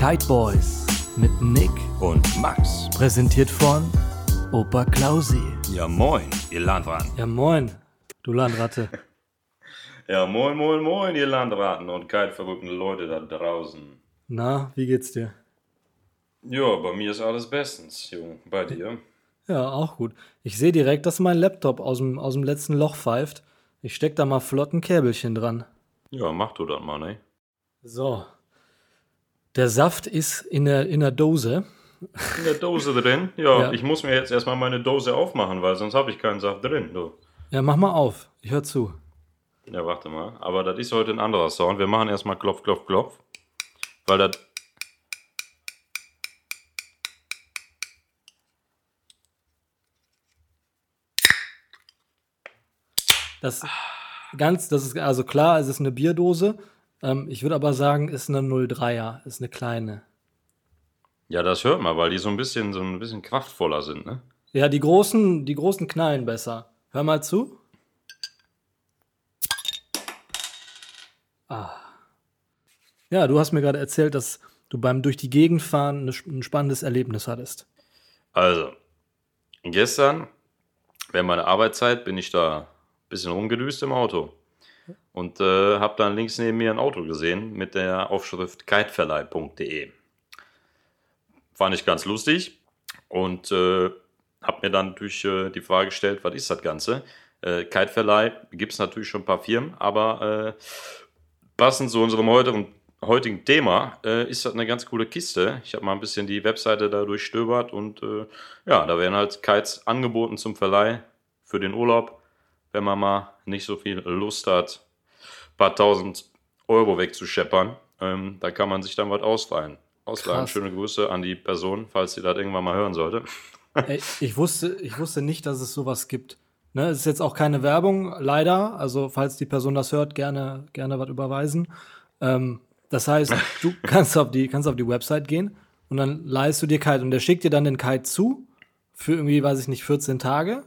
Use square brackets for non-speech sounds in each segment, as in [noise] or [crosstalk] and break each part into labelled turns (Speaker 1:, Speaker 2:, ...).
Speaker 1: Kite Boys mit Nick
Speaker 2: und Max.
Speaker 1: Präsentiert von Opa Klausi.
Speaker 2: Ja moin, ihr Landratten.
Speaker 1: Ja moin, du Landratte.
Speaker 2: ja moin, moin, moin, ihr Landratten und kite-verrückten Leute da draußen.
Speaker 1: Na, wie geht's dir?
Speaker 2: Ja, bei mir ist alles bestens, Jung. Bei dir?
Speaker 1: Ja, auch gut. Ich sehe direkt, dass mein Laptop aus dem, aus dem letzten Loch pfeift. Ich steck da mal flott ein Käbelchen dran.
Speaker 2: Ja, mach du das mal, ne?
Speaker 1: So. Der Saft ist in der, in der Dose.
Speaker 2: In der Dose drin? Ja, ja. ich muss mir jetzt erstmal meine Dose aufmachen, weil sonst habe ich keinen Saft drin, du.
Speaker 1: Ja, mach mal auf. Ich hör zu.
Speaker 2: Ja, warte mal. Aber das ist heute ein anderer Sound. Wir machen erstmal Klopf, Klopf, Klopf. Weil das
Speaker 1: Das ganz, das ist also klar, es ist eine Bierdose. Ähm, ich würde aber sagen, ist eine 03er, ist eine kleine.
Speaker 2: Ja, das hört man, weil die so ein bisschen, so ein bisschen kraftvoller sind, ne?
Speaker 1: Ja, die großen, die großen knallen besser. Hör mal zu. Ah. Ja, du hast mir gerade erzählt, dass du beim durch die Gegend fahren ein spannendes Erlebnis hattest.
Speaker 2: Also, gestern, während meiner Arbeitszeit, bin ich da bisschen rumgedüst im Auto. Und äh, habe dann links neben mir ein Auto gesehen mit der Aufschrift kiteverleih.de. Fand ich ganz lustig und äh, habe mir dann natürlich äh, die Frage gestellt, was ist das Ganze? Äh, Kiteverleih gibt es natürlich schon ein paar Firmen, aber äh, passend zu unserem heutigen, heutigen Thema äh, ist das eine ganz coole Kiste. Ich habe mal ein bisschen die Webseite da durchstöbert und äh, ja, da werden halt Kites angeboten zum Verleih für den Urlaub wenn man mal nicht so viel Lust hat, paar tausend Euro wegzuscheppern. Ähm, da kann man sich dann was ausleihen. Ausleihen. Krass. Schöne Grüße an die Person, falls sie das irgendwann mal hören sollte. [laughs]
Speaker 1: Ey, ich, wusste, ich wusste nicht, dass es sowas gibt. Ne, es ist jetzt auch keine Werbung, leider. Also, falls die Person das hört, gerne, gerne was überweisen. Ähm, das heißt, du [laughs] kannst auf, die, kannst auf die Website gehen und dann leihst du dir Kite und der schickt dir dann den Kite zu für irgendwie, weiß ich nicht, 14 Tage.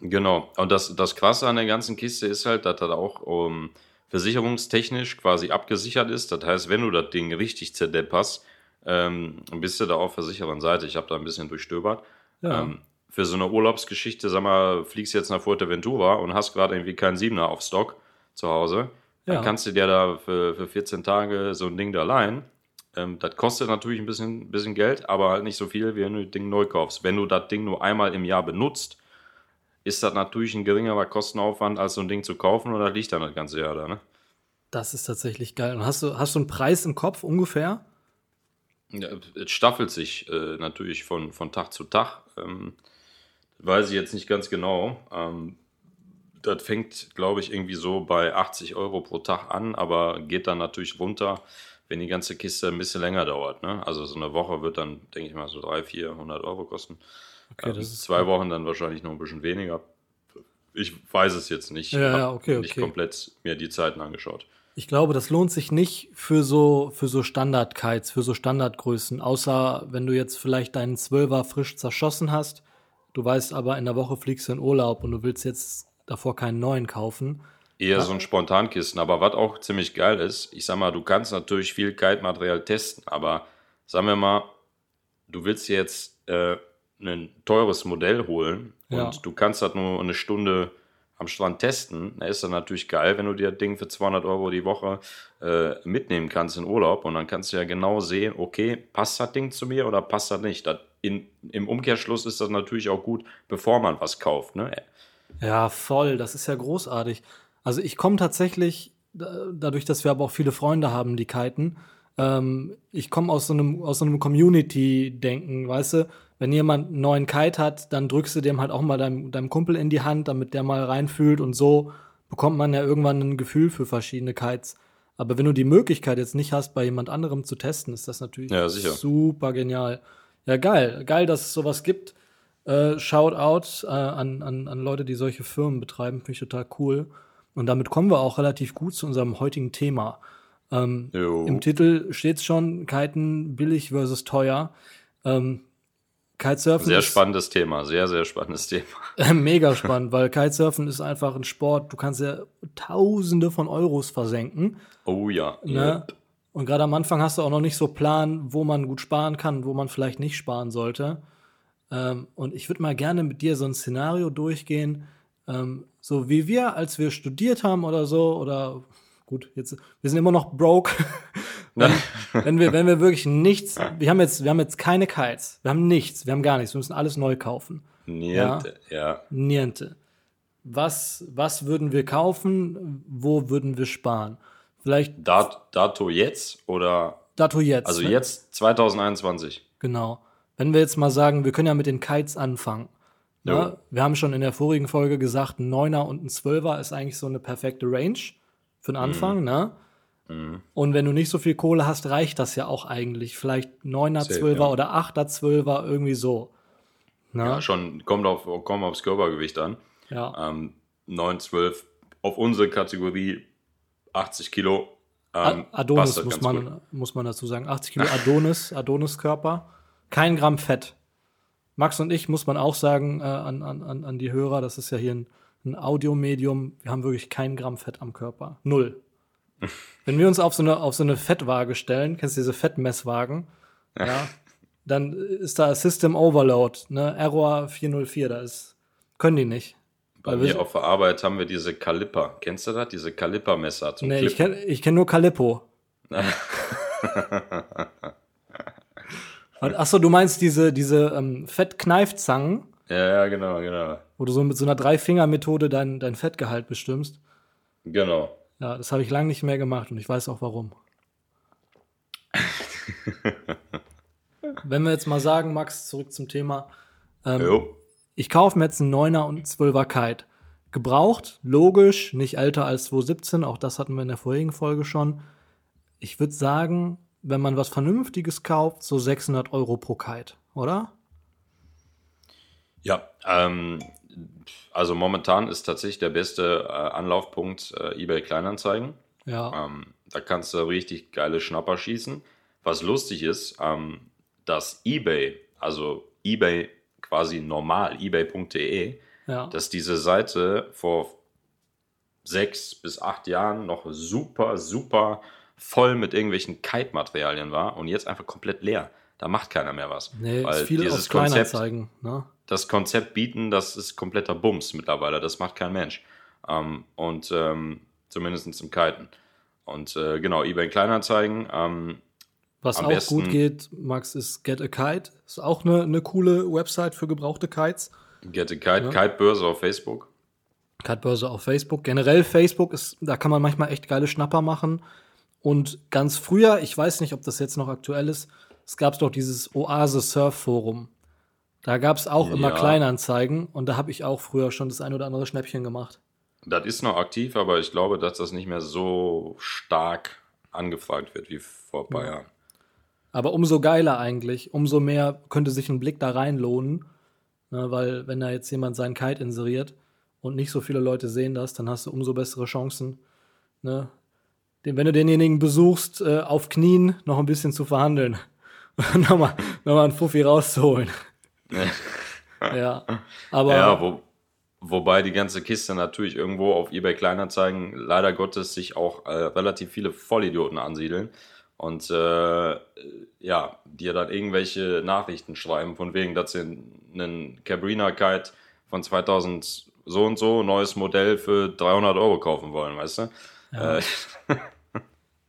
Speaker 2: Genau. Und das, das Krasse an der ganzen Kiste ist halt, dass das auch um, ähm, versicherungstechnisch quasi abgesichert ist. Das heißt, wenn du das Ding richtig zerdepperst, ähm, bist du da auf versicherten Seite. Ich habe da ein bisschen durchstöbert. Ja. Ähm, für so eine Urlaubsgeschichte, sag mal, fliegst jetzt nach Fuerteventura und hast gerade irgendwie keinen Siebener auf Stock zu Hause, ja. dann kannst du dir da für, für 14 Tage so ein Ding da leihen. Ähm, das kostet natürlich ein bisschen, bisschen Geld, aber halt nicht so viel, wie wenn du das Ding neu kaufst. Wenn du das Ding nur einmal im Jahr benutzt, ist das natürlich ein geringerer Kostenaufwand, als so ein Ding zu kaufen oder liegt dann das ganze Jahr da, ne?
Speaker 1: Das ist tatsächlich geil. Und hast du, hast du einen Preis im Kopf ungefähr?
Speaker 2: Ja, es staffelt sich äh, natürlich von, von Tag zu Tag. Ähm, weiß ich jetzt nicht ganz genau. Ähm, das fängt, glaube ich, irgendwie so bei 80 Euro pro Tag an, aber geht dann natürlich runter, wenn die ganze Kiste ein bisschen länger dauert. Ne? Also so eine Woche wird dann, denke ich mal, so 300, 400 Euro kosten. Okay, ähm, das ist zwei Wochen dann wahrscheinlich noch ein bisschen weniger. Ich weiß es jetzt nicht.
Speaker 1: Ja, ja okay,
Speaker 2: nicht okay. komplett mir die Zeiten angeschaut.
Speaker 1: Ich glaube, das lohnt sich nicht für so, für so Standard-Kites, für so Standardgrößen. Außer wenn du jetzt vielleicht deinen Zwölfer frisch zerschossen hast. Du weißt aber, in der Woche fliegst du in Urlaub und du willst jetzt davor keinen neuen kaufen.
Speaker 2: Eher so ein Spontankisten. Aber was auch ziemlich geil ist, ich sag mal, du kannst natürlich viel Kite-Material testen, aber sagen wir mal, du willst jetzt äh, ein teures Modell holen ja. und du kannst das nur eine Stunde am Strand testen, da ist das natürlich geil, wenn du dir das Ding für 200 Euro die Woche äh, mitnehmen kannst in Urlaub und dann kannst du ja genau sehen, okay, passt das Ding zu mir oder passt das nicht. Das in, Im Umkehrschluss ist das natürlich auch gut, bevor man was kauft. Ne?
Speaker 1: Ja, voll, das ist ja großartig. Also ich komme tatsächlich, dadurch, dass wir aber auch viele Freunde haben, die kiten, ähm, ich komme aus so einem, aus so einem Community-Denken, weißt du, wenn jemand einen neuen Kite hat, dann drückst du dem halt auch mal deinem, deinem Kumpel in die Hand, damit der mal reinfühlt und so bekommt man ja irgendwann ein Gefühl für verschiedene Kites. Aber wenn du die Möglichkeit jetzt nicht hast, bei jemand anderem zu testen, ist das natürlich ja, super genial. Ja, geil. Geil, dass es sowas gibt. Äh, Shoutout äh, an, an, an Leute, die solche Firmen betreiben. Finde ich total cool. Und damit kommen wir auch relativ gut zu unserem heutigen Thema. Ähm, Im Titel steht es schon, Kiten billig versus teuer. Ähm, Kitesurfen
Speaker 2: sehr spannendes Thema, sehr, sehr spannendes Thema. [laughs]
Speaker 1: Mega spannend, weil Kitesurfen ist einfach ein Sport, du kannst ja Tausende von Euros versenken.
Speaker 2: Oh ja.
Speaker 1: Ne? Yep. Und gerade am Anfang hast du auch noch nicht so Plan, wo man gut sparen kann, wo man vielleicht nicht sparen sollte. Ähm, und ich würde mal gerne mit dir so ein Szenario durchgehen, ähm, so wie wir, als wir studiert haben oder so, oder gut, jetzt, wir sind immer noch broke. [laughs] wenn, wenn, wir, wenn wir wirklich nichts, wir haben jetzt, wir haben jetzt keine Kites, wir haben nichts, wir haben gar nichts, wir müssen alles neu kaufen.
Speaker 2: Niente, ja. ja.
Speaker 1: Niente. Was, was würden wir kaufen? Wo würden wir sparen? Vielleicht.
Speaker 2: Dat, Dato jetzt oder?
Speaker 1: Dato jetzt.
Speaker 2: Also ne? jetzt 2021.
Speaker 1: Genau. Wenn wir jetzt mal sagen, wir können ja mit den Kites anfangen. Ne? Wir haben schon in der vorigen Folge gesagt, ein Neuner und ein Zwölfer ist eigentlich so eine perfekte Range für den Anfang, mhm. ne? Mhm. Und wenn du nicht so viel Kohle hast, reicht das ja auch eigentlich. Vielleicht Neuner, Zwölfer ja. oder Achter, Zwölfer, irgendwie so.
Speaker 2: Ne? Ja, schon, kommt, auf, kommt aufs Körpergewicht an.
Speaker 1: Ja.
Speaker 2: Ähm, 9, 12, auf unsere Kategorie 80 Kilo.
Speaker 1: Ähm, Adonis muss man, muss man dazu sagen. 80 Kilo [laughs] Adonis, Adonis-Körper. Kein Gramm Fett. Max und ich, muss man auch sagen, äh, an, an, an die Hörer, das ist ja hier ein, ein Audiomedium, wir haben wirklich kein Gramm Fett am Körper. Null. Wenn wir uns auf so eine, auf so eine Fettwaage stellen, kennst du diese Fettmesswagen? Ja. dann ist da System Overload, ne? Error 404, da ist, können die nicht.
Speaker 2: Bei mir auf der Arbeit haben wir diese Kaliper. Kennst du das? Diese Kaliper-Messer
Speaker 1: zum Nee, Klippen. ich kenne ich kenn nur Calippo. [laughs] Achso, du meinst diese, diese ähm, Fettkneifzangen?
Speaker 2: Ja, ja, genau, genau.
Speaker 1: Wo du so mit so einer Drei-Finger-Methode dein, dein Fettgehalt bestimmst.
Speaker 2: Genau.
Speaker 1: Ja, das habe ich lange nicht mehr gemacht und ich weiß auch warum. Wenn wir jetzt mal sagen, Max, zurück zum Thema. Ähm, ich kaufe mir jetzt einen 9er und einen 12er Kite. Gebraucht, logisch, nicht älter als 2017, auch das hatten wir in der vorherigen Folge schon. Ich würde sagen, wenn man was Vernünftiges kauft, so 600 Euro pro Kite, oder?
Speaker 2: Ja, ähm, also momentan ist tatsächlich der beste äh, Anlaufpunkt äh, eBay Kleinanzeigen.
Speaker 1: Ja.
Speaker 2: Ähm, da kannst du richtig geile Schnapper schießen. Was lustig ist, ähm, dass eBay, also eBay quasi normal, ebay.de,
Speaker 1: ja.
Speaker 2: dass diese Seite vor sechs bis acht Jahren noch super, super voll mit irgendwelchen Kite-Materialien war und jetzt einfach komplett leer. Da macht keiner mehr was.
Speaker 1: Nee, weil ist viel dieses Konzept, zeigen, ne?
Speaker 2: das Konzept bieten, das ist kompletter Bums mittlerweile. Das macht kein Mensch. Ähm, und ähm, zumindest im Kiten. Und äh, genau, eBay Kleinanzeigen. Ähm,
Speaker 1: was auch besten, gut geht, Max, ist Get a Kite. Ist auch eine, eine coole Website für gebrauchte Kites.
Speaker 2: Get a Kite, ja. Kitebörse auf Facebook.
Speaker 1: Kitebörse auf Facebook. Generell Facebook ist, da kann man manchmal echt geile Schnapper machen. Und ganz früher, ich weiß nicht, ob das jetzt noch aktuell ist, es gab doch dieses Oase Surf Forum. Da gab es auch ja. immer Kleinanzeigen und da habe ich auch früher schon das ein oder andere Schnäppchen gemacht.
Speaker 2: Das ist noch aktiv, aber ich glaube, dass das nicht mehr so stark angefragt wird wie vor ein paar ja. Jahren.
Speaker 1: Aber umso geiler eigentlich, umso mehr könnte sich ein Blick da rein lohnen, ne, weil wenn da jetzt jemand seinen Kite inseriert und nicht so viele Leute sehen das, dann hast du umso bessere Chancen, ne, den, wenn du denjenigen besuchst, äh, auf Knien noch ein bisschen zu verhandeln. [laughs] nochmal, nochmal einen Fuffi rauszuholen. [laughs] ja, aber.
Speaker 2: Ja, wo, wobei die ganze Kiste natürlich irgendwo auf eBay Kleinanzeigen leider Gottes sich auch äh, relativ viele Vollidioten ansiedeln und äh, ja, dir dann irgendwelche Nachrichten schreiben, von wegen, dass sie einen Cabrina Kite von 2000 so und so, neues Modell für 300 Euro kaufen wollen, weißt du? Ja. Äh, [laughs]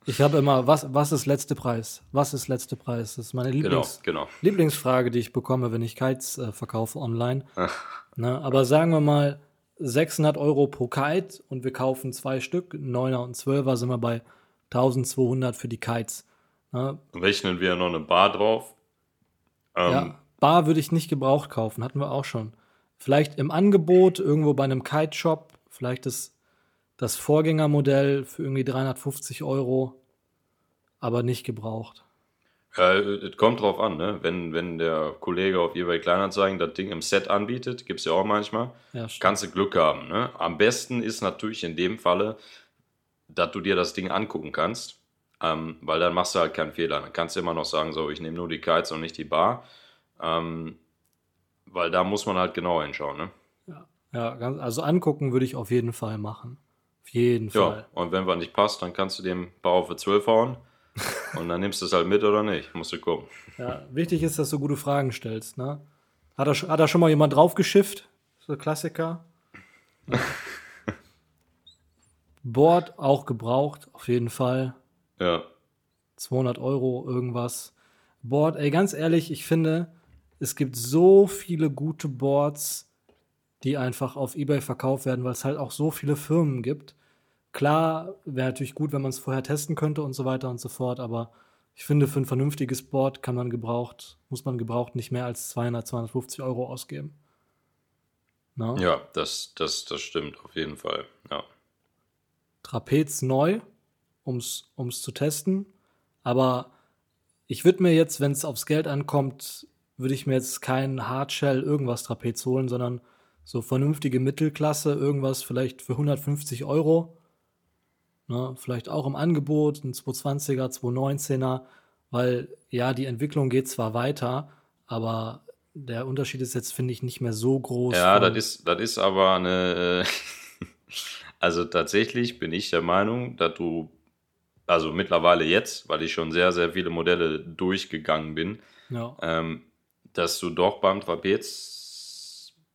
Speaker 1: Ich habe immer, was, was ist letzte Preis? Was ist letzte Preis? Das ist meine genau, Lieblings
Speaker 2: genau, genau.
Speaker 1: Lieblingsfrage, die ich bekomme, wenn ich Kites äh, verkaufe online. ne, aber sagen wir mal 600 Euro pro Kite und wir kaufen zwei Stück, 9er und 12er, sind wir bei 1200 für die Kites.
Speaker 2: Ne? Rechnen wir noch eine Bar drauf?
Speaker 1: Ähm, ja, Bar würde ich nicht gebraucht kaufen, hatten wir auch schon. Vielleicht im Angebot, irgendwo bei einem Kite-Shop, vielleicht ist das Vorgängermodell für irgendwie 350 Euro, aber nicht gebraucht.
Speaker 2: Ja, es kommt drauf an, ne? Wenn, wenn der Kollege auf eBay Kleinanzeigen das Ding im Set anbietet, gibt es ja auch manchmal, ja, kannst du Glück haben. Ne? Am besten ist natürlich in dem Falle, dass du dir das Ding angucken kannst, ähm, weil dann machst du halt keinen Fehler. Dann kannst du immer noch sagen, so, ich nehme nur die Kites und nicht die Bar. Ähm, weil da muss man halt genauer hinschauen. Ne?
Speaker 1: Ja, ja also angucken würde ich auf jeden Fall machen. Auf jeden Fall. Ja,
Speaker 2: und wenn was nicht passt, dann kannst du dem Bauer für 12 hauen. [laughs] Und dann nimmst du es halt mit oder nicht. Musst du gucken.
Speaker 1: Ja, wichtig ist, dass du gute Fragen stellst. Ne? Hat, da, hat da schon mal jemand draufgeschifft? So Klassiker. Ja. [laughs] Board auch gebraucht, auf jeden Fall.
Speaker 2: Ja.
Speaker 1: 200 Euro, irgendwas. Board, ey, ganz ehrlich, ich finde, es gibt so viele gute Boards, die einfach auf Ebay verkauft werden, weil es halt auch so viele Firmen gibt. Klar, wäre natürlich gut, wenn man es vorher testen könnte und so weiter und so fort, aber ich finde, für ein vernünftiges Board kann man gebraucht, muss man gebraucht nicht mehr als 200, 250 Euro ausgeben.
Speaker 2: No? Ja, das, das, das stimmt auf jeden Fall. Ja.
Speaker 1: Trapez neu, um es zu testen. Aber ich würde mir jetzt, wenn es aufs Geld ankommt, würde ich mir jetzt kein Hardshell irgendwas Trapez holen, sondern so vernünftige Mittelklasse, irgendwas vielleicht für 150 Euro. Ne, vielleicht auch im Angebot, ein 220er, 219er, weil ja, die Entwicklung geht zwar weiter, aber der Unterschied ist jetzt, finde ich, nicht mehr so groß.
Speaker 2: Ja, das ist, das ist aber eine. Äh, [laughs] also tatsächlich bin ich der Meinung, dass du, also mittlerweile jetzt, weil ich schon sehr, sehr viele Modelle durchgegangen bin,
Speaker 1: ja.
Speaker 2: ähm, dass du doch beim Trapez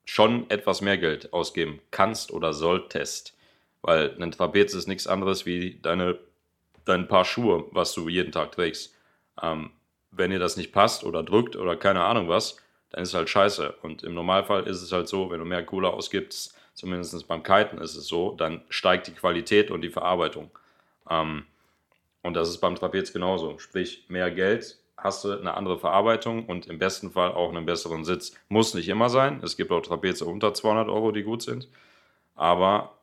Speaker 2: schon etwas mehr Geld ausgeben kannst oder solltest. Weil ein Trapez ist nichts anderes wie deine, dein Paar Schuhe, was du jeden Tag trägst. Ähm, wenn dir das nicht passt oder drückt oder keine Ahnung was, dann ist es halt scheiße. Und im Normalfall ist es halt so, wenn du mehr Kohle ausgibst, zumindest beim Kiten ist es so, dann steigt die Qualität und die Verarbeitung. Ähm, und das ist beim Trapez genauso. Sprich, mehr Geld hast du eine andere Verarbeitung und im besten Fall auch einen besseren Sitz. Muss nicht immer sein. Es gibt auch Trapeze unter 200 Euro, die gut sind. Aber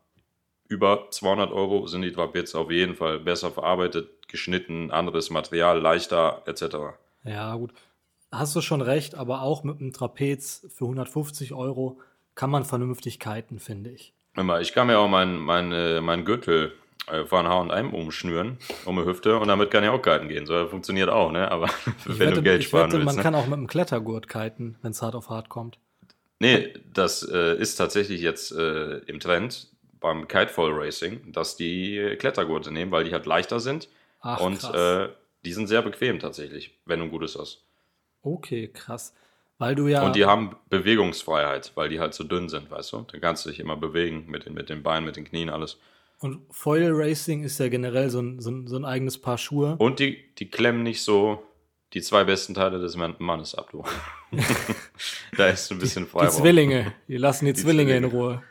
Speaker 2: über 200 Euro sind die Trapeze auf jeden Fall besser verarbeitet, geschnitten, anderes Material, leichter etc.
Speaker 1: Ja, gut. Hast du schon recht, aber auch mit einem Trapez für 150 Euro kann man vernünftig kiten, finde ich.
Speaker 2: Ich kann mir auch meinen mein, äh, mein Gürtel von H&M umschnüren, um die Hüfte und damit kann ich auch kiten gehen. So funktioniert auch, ne? Aber [laughs]
Speaker 1: wenn wette, du Geld sparen wette, willst. Man ne? kann auch mit einem Klettergurt kiten, wenn es hart auf hart kommt.
Speaker 2: Nee, das äh, ist tatsächlich jetzt äh, im Trend beim Kitefall Racing, dass die Klettergurte nehmen, weil die halt leichter sind. Ach, und äh, die sind sehr bequem tatsächlich, wenn du ein gutes hast.
Speaker 1: Okay, krass. Weil du ja.
Speaker 2: Und die haben Bewegungsfreiheit, weil die halt so dünn sind, weißt du? Dann kannst du dich immer bewegen mit den, mit den Beinen, mit den Knien, alles.
Speaker 1: Und Foil Racing ist ja generell so ein, so ein, so ein eigenes Paar Schuhe.
Speaker 2: Und die, die klemmen nicht so die zwei besten Teile des Mannes ab, du. [laughs] da ist ein bisschen
Speaker 1: frei. Die, die Zwillinge, die lassen die, die Zwillinge, Zwillinge in Ruhe.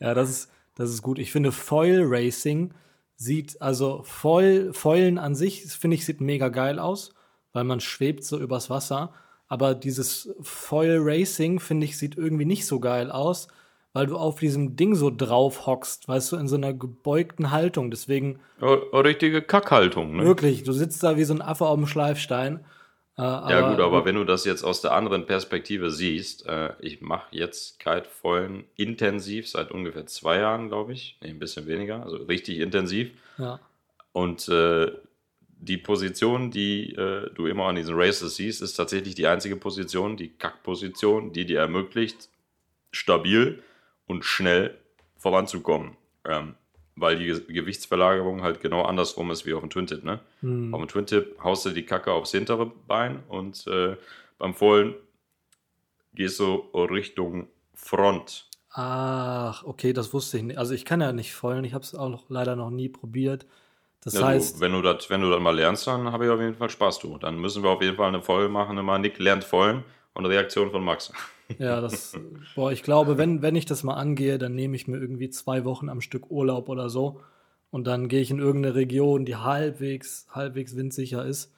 Speaker 1: ja, das ist, das ist gut. Ich finde, Foil Racing sieht, also Foil, Foilen an sich, finde ich, sieht mega geil aus, weil man schwebt so übers Wasser. Aber dieses Foil Racing, finde ich, sieht irgendwie nicht so geil aus, weil du auf diesem Ding so drauf hockst, weißt du, in so einer gebeugten Haltung. Deswegen.
Speaker 2: Oh, richtige Kackhaltung, ne?
Speaker 1: Wirklich, du sitzt da wie so ein Affe auf dem Schleifstein.
Speaker 2: Äh, ja, gut, aber wenn du das jetzt aus der anderen Perspektive siehst, äh, ich mache jetzt Kitefoilen intensiv seit ungefähr zwei Jahren, glaube ich. Nee, ein bisschen weniger, also richtig intensiv.
Speaker 1: Ja.
Speaker 2: Und äh, die Position, die äh, du immer an diesen Races siehst, ist tatsächlich die einzige Position, die Kackposition, die dir ermöglicht, stabil und schnell voranzukommen. Ähm, weil die Gewichtsverlagerung halt genau andersrum ist wie auf dem Twin-Tip. Ne? Hm. Auf dem Twin-Tip haust du die Kacke aufs hintere Bein und äh, beim Vollen gehst du Richtung Front.
Speaker 1: Ach, okay, das wusste ich nicht. Also ich kann ja nicht vollen, ich habe es auch noch, leider noch nie probiert. Das
Speaker 2: ja,
Speaker 1: heißt,
Speaker 2: du, wenn du das, wenn du das mal lernst, dann habe ich auf jeden Fall Spaß du. Dann müssen wir auf jeden Fall eine Voll machen, immer Nick lernt vollen und Reaktion von Max.
Speaker 1: Ja, das, boah, ich glaube, wenn, wenn ich das mal angehe, dann nehme ich mir irgendwie zwei Wochen am Stück Urlaub oder so. Und dann gehe ich in irgendeine Region, die halbwegs, halbwegs windsicher ist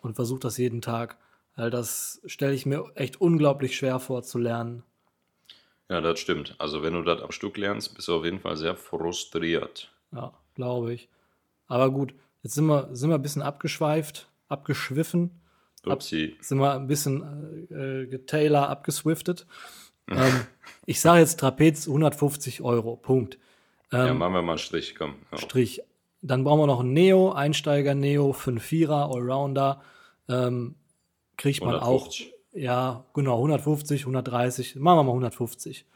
Speaker 1: und versuche das jeden Tag. Weil das stelle ich mir echt unglaublich schwer vor zu lernen.
Speaker 2: Ja, das stimmt. Also wenn du das am Stück lernst, bist du auf jeden Fall sehr frustriert.
Speaker 1: Ja, glaube ich. Aber gut, jetzt sind wir, sind wir ein bisschen abgeschweift, abgeschwiffen.
Speaker 2: Upsi.
Speaker 1: Ab, sind wir ein bisschen äh, getailer abgeswiftet. ähm, ich sage jetzt Trapez 150 Euro. Punkt.
Speaker 2: Ähm, ja, machen wir mal einen Strich, komm.
Speaker 1: Ja. Strich. Dann brauchen wir noch einen Neo, Einsteiger Neo, 5-4er, Allrounder. Ähm, kriegt man 150. auch. Ja, genau, 150, 130. Machen wir mal 150.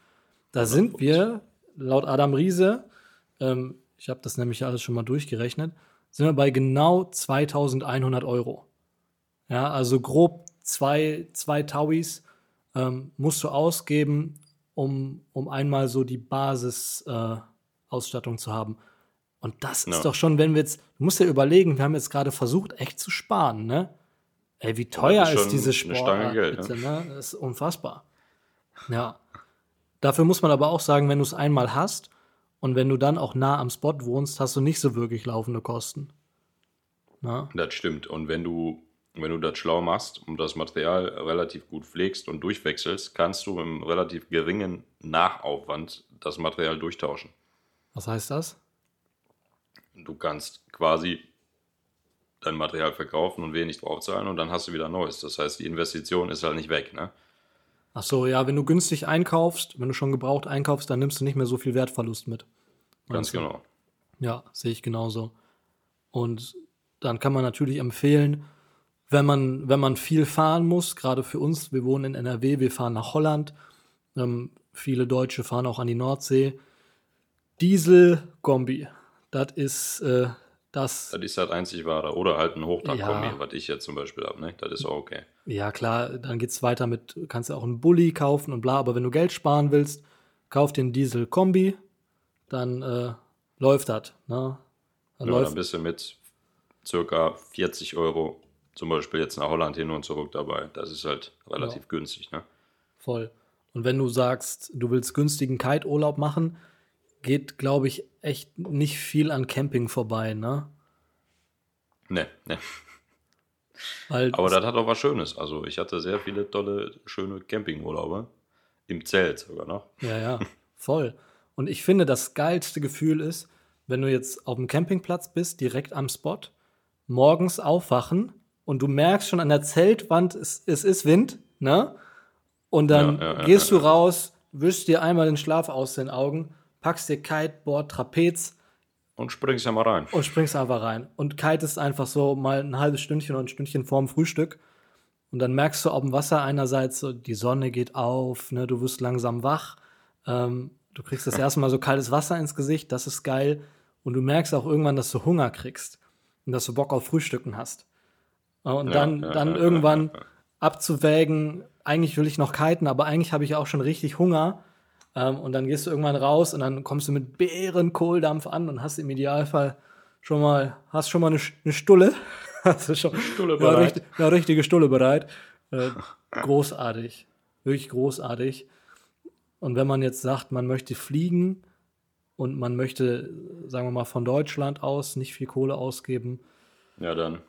Speaker 1: Da 150. sind wir, laut Adam Riese, ähm, ich habe das nämlich alles schon mal durchgerechnet, sind wir bei genau 2100 Euro. Ja, also grob zwei, zwei Tauis ähm, musst du ausgeben, um, um einmal so die Basis-Ausstattung äh, zu haben. Und das ist doch schon, wenn wir jetzt, du musst ja überlegen, wir haben jetzt gerade versucht, echt zu sparen, ne? Ey, wie teuer ist, ist, diese Sportart, Geld, bitte, ne? ne? Das ist unfassbar. Ja. Dafür muss man aber auch sagen, wenn du es einmal hast und wenn du dann auch nah am Spot wohnst, hast du nicht so wirklich laufende Kosten.
Speaker 2: Na? Das stimmt. Und wenn du, wenn du das schlau machst und das Material relativ gut pflegst und durchwechselst, kannst du im relativ geringen Nachaufwand das Material durchtauschen.
Speaker 1: Was heißt das?
Speaker 2: Du kannst quasi dein Material verkaufen und wenig draufzahlen und dann hast du wieder Neues. Das heißt, die Investition ist halt nicht weg, ne?
Speaker 1: Ach so, ja, wenn du günstig einkaufst, wenn du schon gebraucht einkaufst, dann nimmst du nicht mehr so viel Wertverlust mit.
Speaker 2: Ganz genau.
Speaker 1: Ja, sehe ich genauso. Und dann kann man natürlich empfehlen, wenn man, wenn man viel fahren muss, gerade für uns, wir wohnen in NRW, wir fahren nach Holland, ähm, viele Deutsche fahren auch an die Nordsee. Diesel-Kombi, das ist äh, das.
Speaker 2: Das ist halt einzig wahre. Oder halt ein Hochdach-Kombi, ja. was ich jetzt zum Beispiel habe, ne? Das ist auch okay.
Speaker 1: Ja, klar, dann geht es weiter mit, kannst du auch einen Bulli kaufen und bla, aber wenn du Geld sparen willst, kauf den Diesel-Kombi, dann äh, läuft das. Ne?
Speaker 2: Dann, ja, läuft, dann bist du mit circa 40 Euro zum Beispiel jetzt nach Holland hin und zurück dabei. Das ist halt relativ ja. günstig, ne?
Speaker 1: Voll. Und wenn du sagst, du willst günstigen Kite-Urlaub machen, geht, glaube ich, echt nicht viel an Camping vorbei, ne?
Speaker 2: Ne, ne. Aber das hat auch was Schönes. Also ich hatte sehr viele tolle, schöne Campingurlaube. Im Zelt sogar noch.
Speaker 1: Ja, ja, [laughs] voll. Und ich finde, das geilste Gefühl ist, wenn du jetzt auf dem Campingplatz bist, direkt am Spot, morgens aufwachen und du merkst schon an der Zeltwand, es, es ist Wind, ne? Und dann ja, ja, gehst ja, du raus, wischst dir einmal den Schlaf aus den Augen packst dir Kiteboard, Trapez.
Speaker 2: Und springst ja mal rein.
Speaker 1: Und springst einfach rein. Und kitest einfach so mal ein halbes Stündchen oder ein Stündchen vorm Frühstück. Und dann merkst du auf dem Wasser einerseits, so, die Sonne geht auf, ne, du wirst langsam wach. Ähm, du kriegst das erste Mal so kaltes Wasser ins Gesicht, das ist geil. Und du merkst auch irgendwann, dass du Hunger kriegst und dass du Bock auf Frühstücken hast. Und dann, ja, ja, dann irgendwann abzuwägen, eigentlich will ich noch kiten, aber eigentlich habe ich auch schon richtig Hunger. Ähm, und dann gehst du irgendwann raus und dann kommst du mit Bärenkohldampf an und hast im Idealfall schon mal, hast schon mal eine, eine Stulle. [laughs] hast du schon Stulle bereit. Eine, richtig, eine richtige Stulle bereit. Äh, großartig. Wirklich großartig. Und wenn man jetzt sagt, man möchte fliegen und man möchte, sagen wir mal, von Deutschland aus nicht viel Kohle ausgeben,
Speaker 2: ja, dann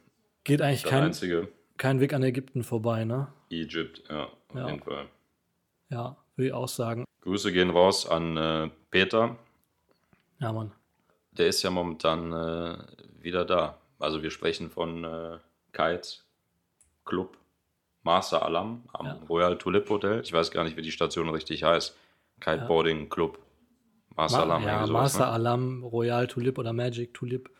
Speaker 1: geht eigentlich kein, einzige. kein Weg an Ägypten vorbei, ne?
Speaker 2: Egypt, ja, auf
Speaker 1: ja.
Speaker 2: jeden Fall.
Speaker 1: Ja, würde ich auch sagen.
Speaker 2: Grüße gehen raus an äh, Peter.
Speaker 1: Ja, Mann.
Speaker 2: Der ist ja momentan äh, wieder da. Also wir sprechen von äh, Kite Club Master Alam am ja. Royal Tulip Hotel. Ich weiß gar nicht, wie die Station richtig heißt. Kiteboarding ja. Club
Speaker 1: Master Ma Alam. Ja, sowas, Master ne? Alam, Royal Tulip oder Magic Tulip.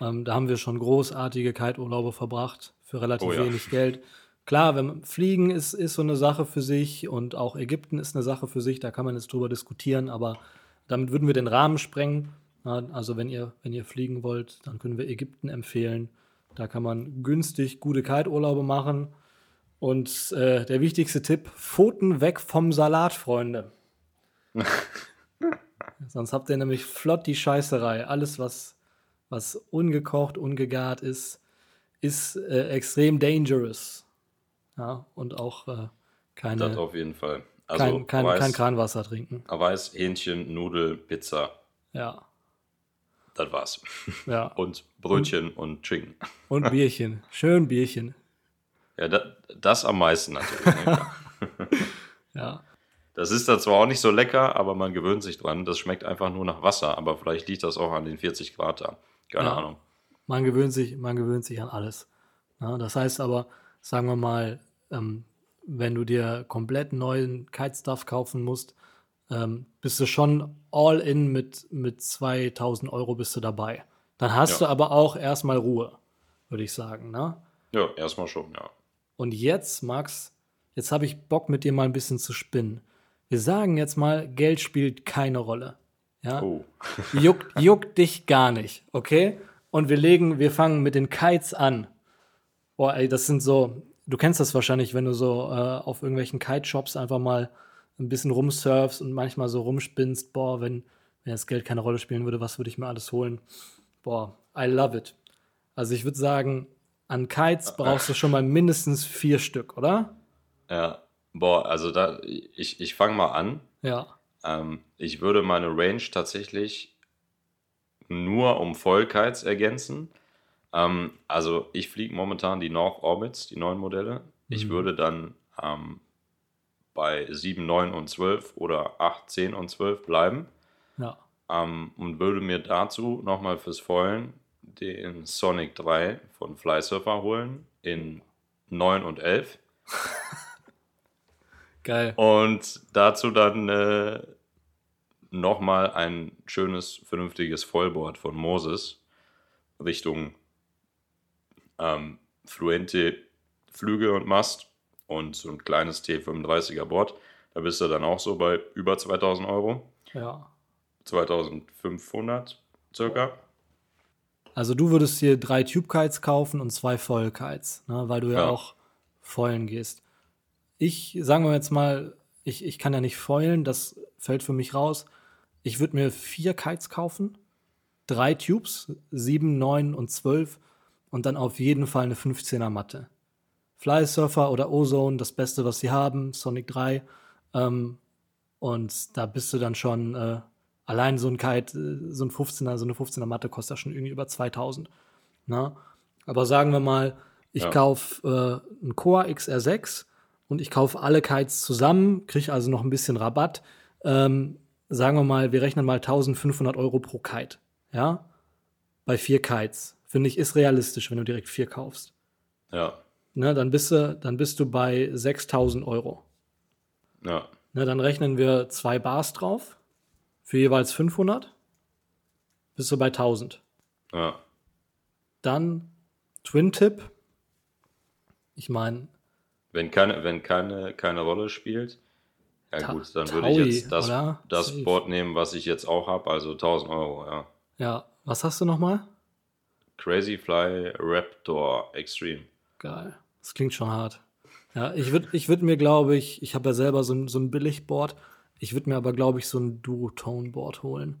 Speaker 1: Ähm, da haben wir schon großartige Kite-Urlaube verbracht für relativ oh, ja. wenig Geld. Klar, wenn man fliegen ist, ist so eine Sache für sich und auch Ägypten ist eine Sache für sich, da kann man jetzt drüber diskutieren, aber damit würden wir den Rahmen sprengen. Also wenn ihr, wenn ihr fliegen wollt, dann können wir Ägypten empfehlen. Da kann man günstig gute Kite-Urlaube machen. Und äh, der wichtigste Tipp: Pfoten weg vom Salat, Freunde. [laughs] Sonst habt ihr nämlich flott die Scheißerei. Alles, was, was ungekocht, ungegart ist, ist äh, extrem dangerous. Ja, und auch äh, keine.
Speaker 2: Das auf jeden Fall. Also
Speaker 1: kein, kein, Weiß, kein Kranwasser trinken.
Speaker 2: Weiß, Hähnchen, Nudel, Pizza.
Speaker 1: Ja.
Speaker 2: Das war's. [laughs]
Speaker 1: Ja.
Speaker 2: Und Brötchen und, und Schinken.
Speaker 1: Und Bierchen. Schön Bierchen.
Speaker 2: Ja, das, das am meisten natürlich. Ne? [laughs]
Speaker 1: ja.
Speaker 2: Das ist da zwar auch nicht so lecker, aber man gewöhnt sich dran. Das schmeckt einfach nur nach Wasser, aber vielleicht liegt das auch an den 40 Grad da. Keine ja. Ahnung.
Speaker 1: Man gewöhnt sich, man gewöhnt sich an alles. Ja, das heißt aber, sagen wir mal, ähm, wenn du dir komplett neuen Kite-Stuff kaufen musst, ähm, bist du schon all in mit, mit 2000 Euro bist du dabei. Dann hast ja. du aber auch erstmal Ruhe, würde ich sagen, ne?
Speaker 2: Ja, erstmal schon, ja.
Speaker 1: Und jetzt, Max, jetzt habe ich Bock mit dir mal ein bisschen zu spinnen. Wir sagen jetzt mal, Geld spielt keine Rolle. Ja?
Speaker 2: Oh. [laughs]
Speaker 1: juckt, juckt dich gar nicht, okay? Und wir legen, wir fangen mit den Kites an. Boah, ey, das sind so, du kennst das wahrscheinlich, wenn du so äh, auf irgendwelchen Kite-Shops einfach mal ein bisschen rumsurfst und manchmal so rumspinnst. Boah, wenn, wenn das Geld keine Rolle spielen würde, was würde ich mir alles holen? Boah, I love it. Also ich würde sagen, an Kites brauchst du schon mal mindestens vier Stück, oder?
Speaker 2: Ja. Boah, also da, ich, ich fange mal an.
Speaker 1: Ja.
Speaker 2: Ähm, ich würde meine Range tatsächlich nur um Vollkites ergänzen. Ähm, also ich fliege momentan die North Orbits, die neuen Modelle. Ich
Speaker 1: Mhm.
Speaker 2: würde dann ähm, bei 7, 9 und 12 oder 8, 10 und 12 bleiben.
Speaker 1: Ja.
Speaker 2: Ähm, und würde mir dazu nochmal fürs Vollen den Sonic 3 von Flysurfer holen in 9 und 11. [laughs]
Speaker 1: Geil.
Speaker 2: Und dazu dann äh, nochmal ein schönes, vernünftiges Vollboard von Moses Richtung ähm, Fluente Flügel und Mast und so ein kleines T35er Board. Da bist du dann auch so bei über 2000 Euro,
Speaker 1: Ja.
Speaker 2: 2500 circa.
Speaker 1: Also du würdest dir drei Tube Kites kaufen und zwei Voll Kites, ne, weil du ja,
Speaker 2: Ja.
Speaker 1: auch foilen gehst. Ich, sagen wir jetzt mal, ich, ich kann ja nicht foilen, das fällt für mich raus. Ich würde mir vier Kites kaufen, drei Tubes, sieben, neun und zwölf und dann auf jeden Fall eine 15er Matte. Fly Surfer oder Ozone, das Beste, was sie haben, Sonic 3. Ähm, und da bist du dann schon, äh, allein so ein Kite, äh, so ein 15er, so eine 15er Matte kostet ja schon irgendwie über 2000. Ne? Aber sagen wir mal, ich
Speaker 2: Ja.
Speaker 1: kaufe äh, einen Core XR6 und ich kaufe alle Kites zusammen, kriege also noch ein bisschen Rabatt. Ähm, sagen wir mal, wir rechnen mal 1500 Euro pro Kite. Ja? Bei vier Kites. Finde ich, ist realistisch, wenn du direkt vier kaufst.
Speaker 2: Ja,
Speaker 1: Ne, dann, bist du, dann bist du bei 6000 Euro.
Speaker 2: ja,
Speaker 1: Ne, dann rechnen wir zwei Bars drauf. Für jeweils 500. Bist du bei 1000.
Speaker 2: ja.
Speaker 1: Dann Twin Tip. Ich meine,
Speaker 2: Wenn keine, wenn keine, keine Rolle spielt, ja
Speaker 1: Ta-
Speaker 2: gut, dann würde ich jetzt das,
Speaker 1: oder?
Speaker 2: das
Speaker 1: Safe.
Speaker 2: Board nehmen, was ich jetzt auch habe, also 1000 Euro, ja.
Speaker 1: ja, was hast du noch mal?
Speaker 2: Crazy Fly Raptor Extreme.
Speaker 1: Geil. Das klingt schon hart. Ja, ich würde ich würd mir, glaube ich, ich habe ja selber so ein, so ein Billigboard. Ich würde mir aber, glaube ich, so ein Duotone-Board holen.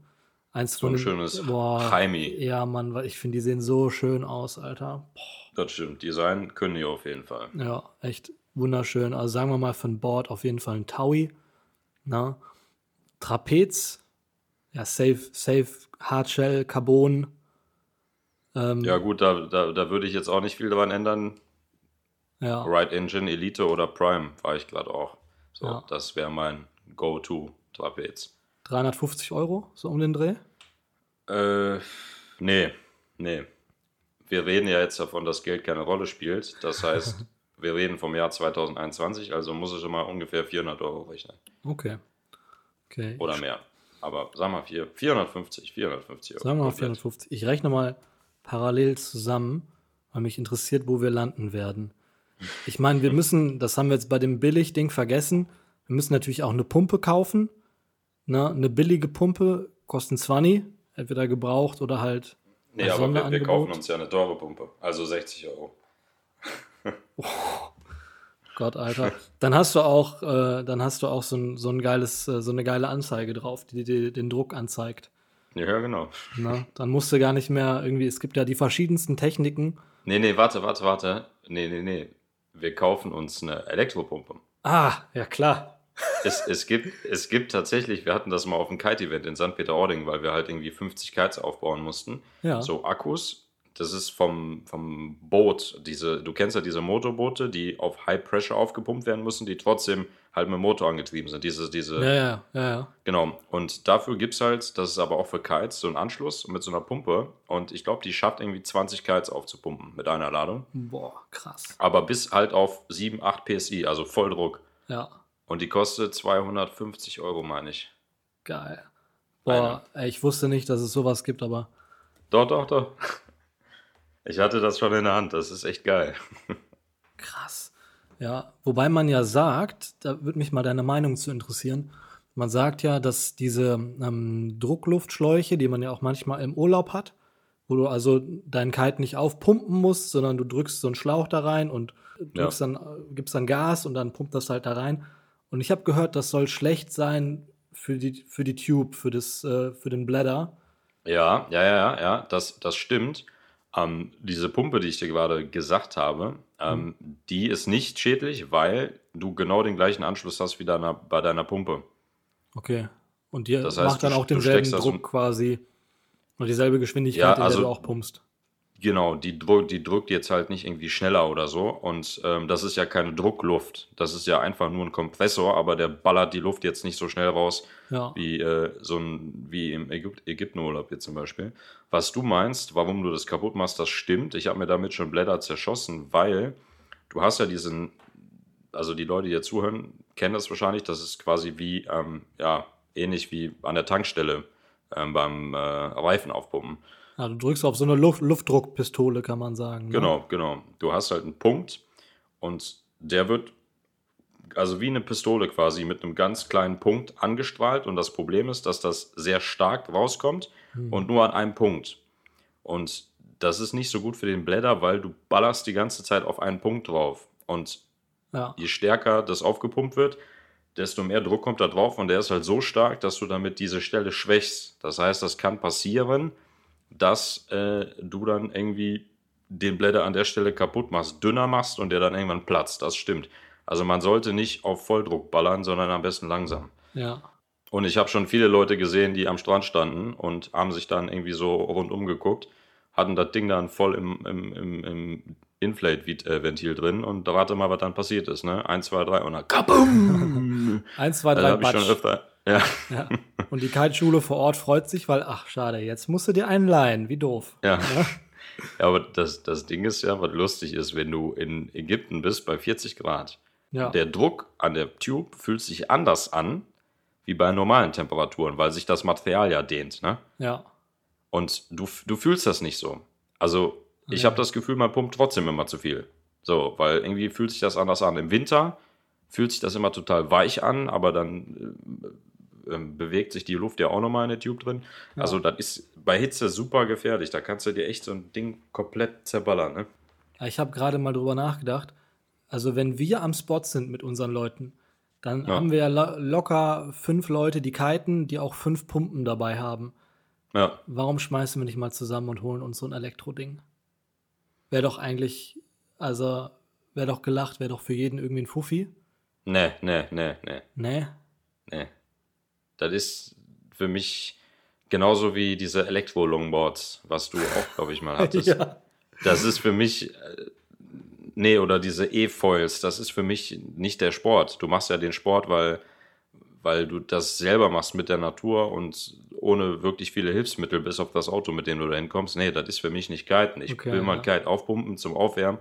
Speaker 1: Eins
Speaker 2: So ein schönes
Speaker 1: boah. Ja, Mann, weil ich finde, die sehen so schön aus, Alter.
Speaker 2: Das stimmt, Design können die auf jeden Fall.
Speaker 1: Ja, echt wunderschön. Also sagen wir mal ein Board auf jeden Fall ein Taui. Na? Trapez. Ja, safe, safe, Hardshell, Carbon. Ähm,
Speaker 2: Ja gut, da, da, da würde ich jetzt auch nicht viel dran ändern.
Speaker 1: ja,
Speaker 2: Right Engine, Elite oder Prime war ich gerade auch. So,
Speaker 1: Ja.
Speaker 2: das wäre mein Go-To-Trapez.
Speaker 1: 350 Euro, so um den Dreh.
Speaker 2: Äh, nee, nee. Wir reden ja jetzt davon, dass Geld keine Rolle spielt. Das heißt, [laughs] wir reden vom Jahr 2021, also muss ich schon mal ungefähr 400 Euro rechnen.
Speaker 1: Okay. Okay.
Speaker 2: Oder mehr. Aber sag mal vier- 450, 450 Euro.
Speaker 1: Sagen wir mal
Speaker 2: komplett.
Speaker 1: 450. Ich rechne mal parallel zusammen, weil mich interessiert, wo wir landen werden. Ich meine, wir [laughs] müssen, das haben wir jetzt bei dem Billig-Ding vergessen, wir müssen natürlich auch eine Pumpe kaufen. Ne? Eine billige Pumpe kostet 20, entweder gebraucht oder halt
Speaker 2: Nee, aber wir, wir kaufen uns ja eine teure Pumpe. Also 60 Euro.
Speaker 1: Gott, Alter. Dann hast du auch, äh, dann hast du auch so ein, so ein geiles, äh, so eine geile Anzeige drauf, die dir den Druck anzeigt.
Speaker 2: Ja, genau.
Speaker 1: Ne? Dann musst du gar nicht mehr irgendwie, es gibt ja die verschiedensten Techniken.
Speaker 2: Nee, nee, warte, warte, warte. Nee, nee, nee. Wir kaufen uns eine Elektropumpe.
Speaker 1: Ah, ja klar.
Speaker 2: Es, es, gibt, es gibt tatsächlich, wir hatten das mal auf dem Kite-Event in St. Peter-Ording, weil wir halt irgendwie 50 Kites aufbauen mussten.
Speaker 1: Ja.
Speaker 2: So Akkus, das ist vom, vom Boot, diese, du kennst ja diese Motorboote, die auf High Pressure aufgepumpt werden müssen, die trotzdem halt mit dem Motor angetrieben sind. Diese, diese,
Speaker 1: Ja, ja, ja, ja.
Speaker 2: Genau. Und dafür gibt es halt, das ist aber auch für Kites, so einen Anschluss mit so einer Pumpe. Und ich glaube, die schafft irgendwie 20 Kites aufzupumpen mit einer Ladung.
Speaker 1: Boah, krass.
Speaker 2: Aber bis halt auf 7, 8 PSI, also Volldruck.
Speaker 1: Ja,
Speaker 2: Und die kostet 250 Euro, meine ich.
Speaker 1: geil. Boah, ey, ich wusste nicht, dass es sowas gibt, aber
Speaker 2: Doch, doch, doch. Ich hatte das schon in der Hand. Das ist echt geil. [laughs]
Speaker 1: krass. Ja, wobei man ja sagt, da würde mich mal deine Meinung zu interessieren. Man sagt ja, dass diese ähm, Druckluftschläuche, die man ja auch manchmal im Urlaub hat, wo du also deinen Kite nicht aufpumpen musst, sondern du drückst so einen Schlauch da rein und drückst dann, äh, gibst dann Gas und dann pumpt das halt da rein. Und ich habe gehört, das soll schlecht sein für die, für die Tube, für, das, äh, für den Bladder.
Speaker 2: Ja, ja, ja, ja, das, das stimmt. Ähm, diese Pumpe, die ich dir gerade gesagt habe, ähm,
Speaker 1: Mhm.
Speaker 2: die ist nicht schädlich, weil du genau den gleichen Anschluss hast wie deiner, bei deiner Pumpe.
Speaker 1: Okay. Und die
Speaker 2: Das heißt,
Speaker 1: macht dann auch denselben Druck
Speaker 2: ein-
Speaker 1: quasi. Und dieselbe Geschwindigkeit,
Speaker 2: Ja,
Speaker 1: in der
Speaker 2: also-
Speaker 1: du auch pumpst.
Speaker 2: Genau, die, drück, die drückt jetzt halt nicht irgendwie schneller oder so. Und ähm, das ist ja keine Druckluft. Das ist ja einfach nur ein Kompressor, aber der ballert die Luft jetzt nicht so schnell raus,
Speaker 1: Ja.
Speaker 2: wie äh, so ein wie im Ägyp Ägyptenurlaub jetzt zum Beispiel. Was du meinst, warum du das kaputt machst, das stimmt. Ich habe mir damit schon Blätter zerschossen, weil du hast ja diesen, also die Leute, die hier zuhören, kennen das wahrscheinlich. Das ist quasi wie, ähm, ja, ähnlich wie an der Tankstelle ähm, beim äh, Reifen aufpumpen.
Speaker 1: ja. Du drückst auf so eine Luft Luftdruckpistole, kann man sagen. Ne?
Speaker 2: Genau, genau. Du hast halt einen Punkt und der wird also wie eine Pistole quasi mit einem ganz kleinen Punkt angestrahlt und das Problem ist, dass das sehr stark rauskommt und nur an einem Punkt. Und das ist nicht so gut für den Blätter, weil du ballerst die ganze Zeit auf einen Punkt drauf und
Speaker 1: Ja.
Speaker 2: je stärker das aufgepumpt wird, desto mehr Druck kommt da drauf und der ist halt so stark, dass du damit diese Stelle schwächst. Das heißt, das kann passieren, dass äh, du dann irgendwie den Blätter an der Stelle kaputt machst, dünner machst und der dann irgendwann platzt. Das stimmt. Also man sollte nicht auf Volldruck ballern, sondern am besten langsam.
Speaker 1: ja.
Speaker 2: Und ich habe schon viele Leute gesehen, die am Strand standen und haben sich dann irgendwie so rundum geguckt, hatten das Ding dann voll im, im, im, im Inflate-Ventil drin und da warte mal, was dann passiert ist, ne? Eins, zwei, drei und dann kabum! [laughs]
Speaker 1: Eins, zwei,
Speaker 2: Also
Speaker 1: drei,
Speaker 2: habe ich schon
Speaker 1: Batsch.
Speaker 2: öfter. Ja,
Speaker 1: Ja. Und die Kite-Schule vor Ort freut sich, weil, ach, schade, jetzt musst du dir einen leihen. Wie doof.
Speaker 2: ja. ja aber das, das Ding ist ja, was lustig ist, wenn du in Ägypten bist bei 40 Grad.
Speaker 1: Ja.
Speaker 2: Der Druck an der Tube fühlt sich anders an wie bei normalen Temperaturen, weil sich das Material ja dehnt, ne?
Speaker 1: ja.
Speaker 2: Und du, du fühlst das nicht so. Also, ich
Speaker 1: Ja.
Speaker 2: habe das Gefühl, man pumpt trotzdem immer zu viel. So, weil irgendwie fühlt sich das anders an. Im Winter fühlt sich das immer total weich an, aber dann äh, äh, bewegt sich die Luft ja auch nochmal in der Tube drin.
Speaker 1: Ja.
Speaker 2: Also, das ist bei Hitze super gefährlich. Da kannst du dir echt so ein Ding komplett zerballern, ne?
Speaker 1: Ich habe gerade mal drüber nachgedacht. Also, wenn wir am Spot sind mit unseren Leuten, dann
Speaker 2: Ja.
Speaker 1: haben wir ja lo locker fünf Leute, die kiten, die auch fünf Pumpen dabei haben.
Speaker 2: Ja.
Speaker 1: Warum schmeißen wir nicht mal zusammen und holen uns so ein Elektroding? Wäre doch eigentlich, also, wäre doch gelacht, wäre doch für jeden irgendwie ein Fuffi.
Speaker 2: Nee, nee, nee, nee,
Speaker 1: Nee?
Speaker 2: nee. Das ist für mich genauso wie diese Elektro-Longboards, was du auch, glaube ich, mal [laughs] hattest.
Speaker 1: ja.
Speaker 2: Das ist für mich, äh, nee, oder diese E-Foils, das ist für mich nicht der Sport. Du machst ja den Sport, weil, weil du das selber machst mit der Natur und ohne wirklich viele Hilfsmittel, bis auf das Auto, mit dem du da hinkommst. Nee, das ist für mich nicht Kiten. Ich
Speaker 1: Okay,
Speaker 2: will mal
Speaker 1: ja.
Speaker 2: Kite aufpumpen zum Aufwärmen,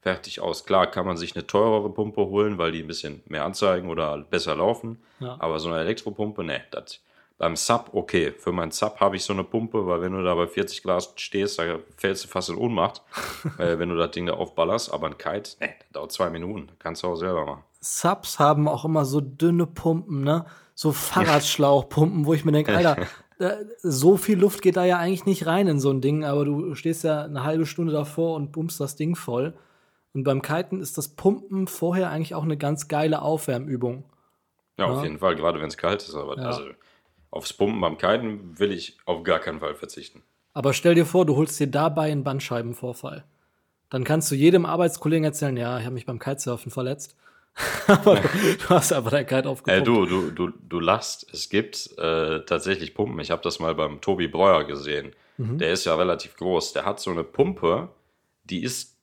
Speaker 2: fertig aus. Klar kann man sich eine teurere Pumpe holen, weil die ein bisschen mehr anzeigen oder besser laufen.
Speaker 1: Ja.
Speaker 2: Aber so eine Elektropumpe, nee, das. Beim Sub, okay. Für meinen Sub habe ich so eine Pumpe, weil wenn du da bei 40 Grad stehst, da fällst du fast in Ohnmacht, [laughs] äh, wenn du das Ding da aufballerst. Aber ein Kite, nee, das dauert zwei Minuten. Kannst du auch selber machen.
Speaker 1: Subs haben auch immer so dünne Pumpen, ne? So Fahrradschlauchpumpen, wo ich mir denke, Alter, [laughs] so viel Luft geht da ja eigentlich nicht rein in so ein Ding, aber du stehst ja eine halbe Stunde davor und pumpst das Ding voll. Und beim Kiten ist das Pumpen vorher eigentlich auch eine ganz geile Aufwärmübung.
Speaker 2: Ja,
Speaker 1: Ja.
Speaker 2: auf jeden Fall, gerade wenn es kalt ist. Aber
Speaker 1: Ja.
Speaker 2: also aufs Pumpen beim Kiten will ich auf gar keinen Fall verzichten.
Speaker 1: Aber stell dir vor, du holst dir dabei einen Bandscheibenvorfall. Dann kannst du jedem Arbeitskollegen erzählen, ja, ich habe mich beim Kitesurfen verletzt. [laughs] aber du, du hast einfach dein Kite
Speaker 2: Äh,
Speaker 1: aufgepumpt.
Speaker 2: du, du, du, du lachst. Es gibt äh, tatsächlich Pumpen. Ich habe das mal beim Tobi Breuer gesehen. Der ist ja relativ groß. Der hat so eine Pumpe, die ist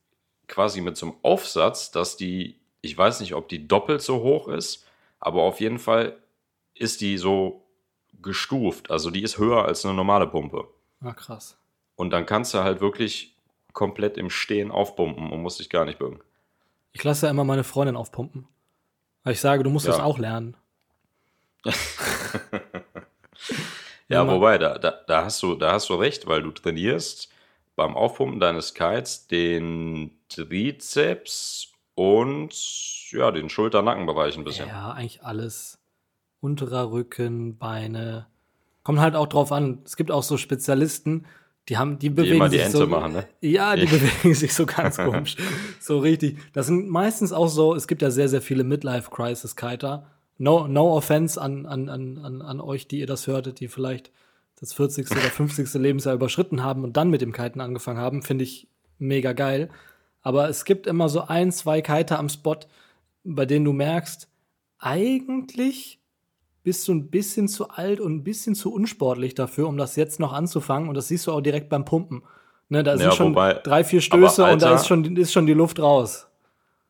Speaker 2: quasi mit so einem Aufsatz, dass die, ich weiß nicht, ob die doppelt so hoch ist, aber auf jeden Fall ist die so gestuft. Also die ist höher als eine normale Pumpe.
Speaker 1: Ah, krass.
Speaker 2: Und dann kannst du halt wirklich komplett im Stehen aufpumpen und musst dich gar nicht bücken.
Speaker 1: Ich lasse ja immer meine Freundin aufpumpen. Weil ich sage, du musst
Speaker 2: Ja.
Speaker 1: das auch lernen. [laughs]
Speaker 2: Ja, wobei, da, da, da, hast du, da hast du recht, weil du trainierst beim Aufpumpen deines Kites den Trizeps und ja, den Schulter-Nackenbereich ein bisschen.
Speaker 1: Ja, eigentlich alles. Unterer Rücken, Beine. Kommt halt auch drauf an. Es gibt auch so Spezialisten, Die haben, die
Speaker 2: Die
Speaker 1: bewegen
Speaker 2: immer die
Speaker 1: sich
Speaker 2: Ente
Speaker 1: so,
Speaker 2: machen, ne?
Speaker 1: Ja, die bewegen sich so ganz [laughs] komisch. So richtig. Das sind meistens auch so, es gibt ja sehr, sehr viele Midlife-Crisis-Kiter. No, no offense an, an, an, an, an euch, die ihr das hörtet, die vielleicht das 40. oder 50. Lebensjahr überschritten haben und dann mit dem Kiten angefangen haben, finde ich mega geil. Aber es gibt immer so ein, zwei Kiter am Spot, bei denen du merkst, eigentlich bist du ein bisschen zu alt und ein bisschen zu unsportlich dafür, um das jetzt noch anzufangen. Und das siehst du auch direkt beim Pumpen. Ne, da
Speaker 2: Ja,
Speaker 1: sind schon
Speaker 2: wobei-
Speaker 1: drei, vier Stöße
Speaker 2: aber
Speaker 1: und da
Speaker 2: Alter-
Speaker 1: ist schon, ist schon die Luft raus.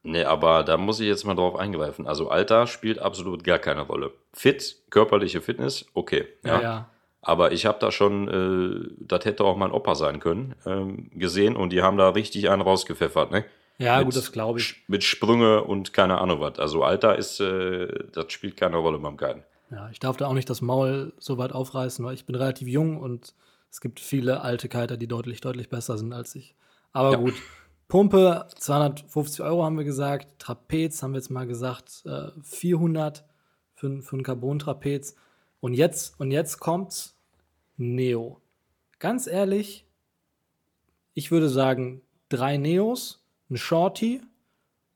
Speaker 2: Nee, aber da muss ich jetzt mal drauf eingreifen. Also Alter spielt absolut gar keine Rolle. Fit, körperliche Fitness, okay. Ja.
Speaker 1: ja.
Speaker 2: Aber ich habe da schon, äh, das hätte auch mein Opa sein können, ähm, gesehen und die haben da richtig einen rausgepfeffert, ne?
Speaker 1: Ja,
Speaker 2: Mit
Speaker 1: gut, das glaube ich.
Speaker 2: Mit Sprünge und keine Ahnung was. Also Alter ist, äh, das spielt keine Rolle beim Kiten.
Speaker 1: Ja, ich darf da auch nicht das Maul so weit aufreißen, weil ich bin relativ jung und es gibt viele alte Kiter, die deutlich, deutlich besser sind als ich. Aber
Speaker 2: Ja.
Speaker 1: gut. Pumpe, 250 Euro haben wir gesagt. Trapez haben wir jetzt mal gesagt, äh, 400 für, ein- für ein Carbon-Trapez. Und jetzt, und jetzt kommt's Neo. Ganz ehrlich, ich würde sagen, drei Neos, ein Shorty,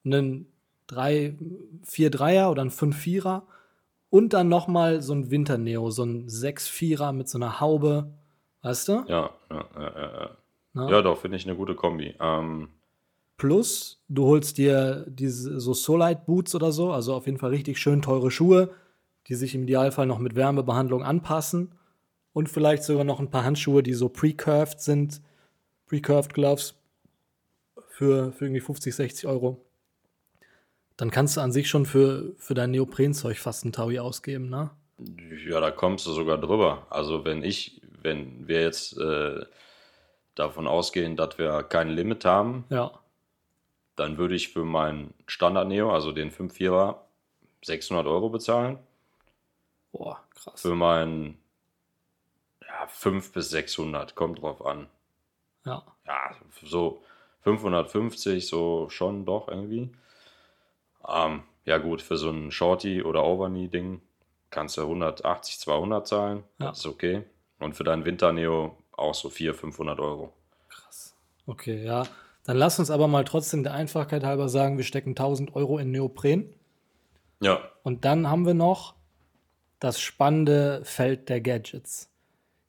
Speaker 1: einen 3, 4 Dreier oder ein 5 Vierer und dann noch mal so ein Winterneo, so ein 6 Vierer mit so einer Haube, weißt du?
Speaker 2: Ja, ja, ja, ja. ja doch, finde ich eine gute Kombi. Ähm,
Speaker 1: Plus, du holst dir diese so Solite Boots oder so, also auf jeden Fall richtig schön teure Schuhe, die sich im Idealfall noch mit Wärmebehandlung anpassen und vielleicht sogar noch ein paar Handschuhe, die so pre-curved sind, pre-curved Gloves für, für irgendwie 50, 60 Euro. Dann kannst du an sich schon für, für dein Neoprenzeug fast einen Taui ausgeben, ne?
Speaker 2: Ja, da kommst du sogar drüber. Also wenn ich, wenn wir jetzt äh, davon ausgehen, dass wir kein Limit haben,
Speaker 1: Ja.
Speaker 2: dann würde ich für meinen Standard Neo, also den 5.4er, 600 Euro bezahlen.
Speaker 1: Boah, krass.
Speaker 2: Für meinen ja, 5 bis 600, kommt drauf an.
Speaker 1: Ja.
Speaker 2: Ja, so 550, so schon doch irgendwie. Ähm, ja gut, für so ein Shorty oder Overknee-Ding kannst du 180, 200 zahlen.
Speaker 1: Ja.
Speaker 2: Das ist okay. Und für dein Winterneo auch so 400, 500 Euro.
Speaker 1: Krass. Okay, ja. Dann lass uns aber mal trotzdem der Einfachheit halber sagen, wir stecken 1000 Euro in Neopren.
Speaker 2: Ja,
Speaker 1: Und dann haben wir noch das spannende Feld der Gadgets.